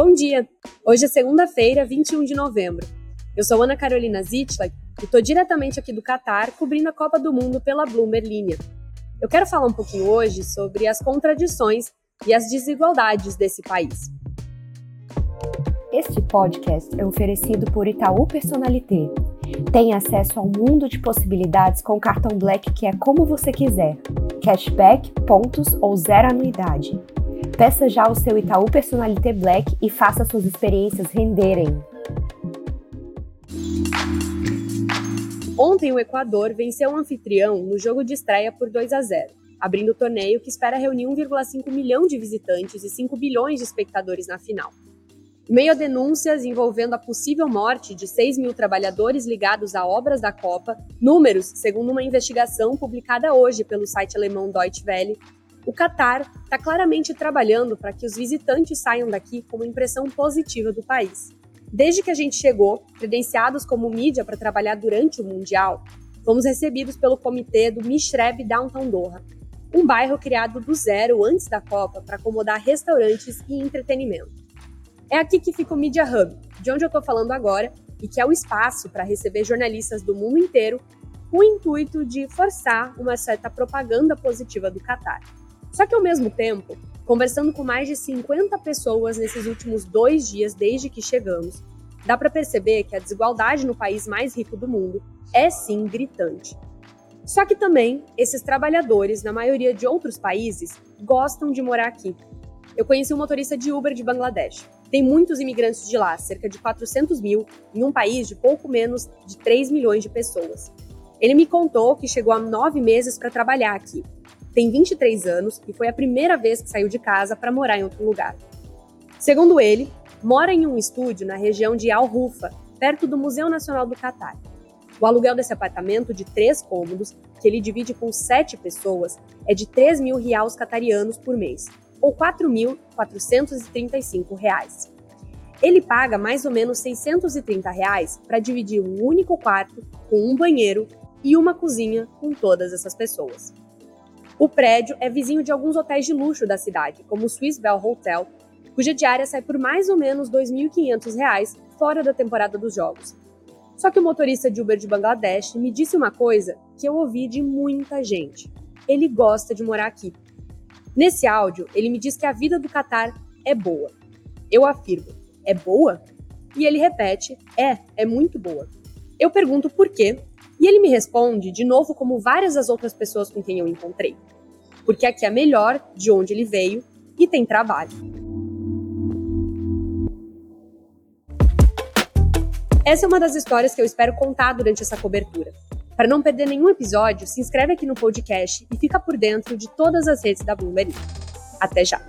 Bom dia! Hoje é segunda-feira, 21 de novembro. Eu sou Ana Carolina Zitlak e estou diretamente aqui do Catar cobrindo a Copa do Mundo pela Bloomberg Linha. Eu quero falar um pouquinho hoje sobre as contradições e as desigualdades desse país. Este podcast é oferecido por Itaú Personalité. Tem acesso ao mundo de possibilidades com cartão Black que é como você quiser. Cashback, pontos ou zero anuidade. Peça já o seu Itaú Personalité Black e faça suas experiências renderem. Ontem o Equador venceu o anfitrião no jogo de estreia por 2 a 0, abrindo o torneio que espera reunir 1,5 milhão de visitantes e 5 bilhões de espectadores na final. Meio a denúncias envolvendo a possível morte de 6 mil trabalhadores ligados a obras da Copa, números, segundo uma investigação publicada hoje pelo site alemão Deutsche Welle, o Qatar está claramente trabalhando para que os visitantes saiam daqui com uma impressão positiva do país. Desde que a gente chegou, credenciados como mídia para trabalhar durante o Mundial, fomos recebidos pelo comitê do Mishreb Downtown Doha, um bairro criado do zero antes da Copa para acomodar restaurantes e entretenimento. É aqui que fica o Media Hub, de onde eu estou falando agora, e que é o espaço para receber jornalistas do mundo inteiro com o intuito de forçar uma certa propaganda positiva do Qatar. Só que ao mesmo tempo, conversando com mais de 50 pessoas nesses últimos dois dias desde que chegamos, dá para perceber que a desigualdade no país mais rico do mundo é sim gritante. Só que também esses trabalhadores, na maioria de outros países, gostam de morar aqui. Eu conheci um motorista de Uber de Bangladesh. Tem muitos imigrantes de lá, cerca de 400 mil, em um país de pouco menos de 3 milhões de pessoas. Ele me contou que chegou há nove meses para trabalhar aqui tem 23 anos e foi a primeira vez que saiu de casa para morar em outro lugar. Segundo ele, mora em um estúdio na região de Al Rufa, perto do Museu Nacional do Catar. O aluguel desse apartamento de três cômodos, que ele divide com sete pessoas, é de 3 mil reais catarianos por mês, ou 4.435 reais. Ele paga mais ou menos 630 reais para dividir um único quarto com um banheiro e uma cozinha com todas essas pessoas. O prédio é vizinho de alguns hotéis de luxo da cidade, como o Swiss Bell Hotel, cuja diária sai por mais ou menos R$ 2.500 fora da temporada dos jogos. Só que o motorista de Uber de Bangladesh me disse uma coisa que eu ouvi de muita gente. Ele gosta de morar aqui. Nesse áudio, ele me diz que a vida do Catar é boa. Eu afirmo, é boa? E ele repete, é, é muito boa. Eu pergunto por quê e ele me responde, de novo, como várias das outras pessoas com quem eu encontrei. Porque aqui é melhor de onde ele veio e tem trabalho. Essa é uma das histórias que eu espero contar durante essa cobertura. Para não perder nenhum episódio, se inscreve aqui no podcast e fica por dentro de todas as redes da Bloomberg. Até já!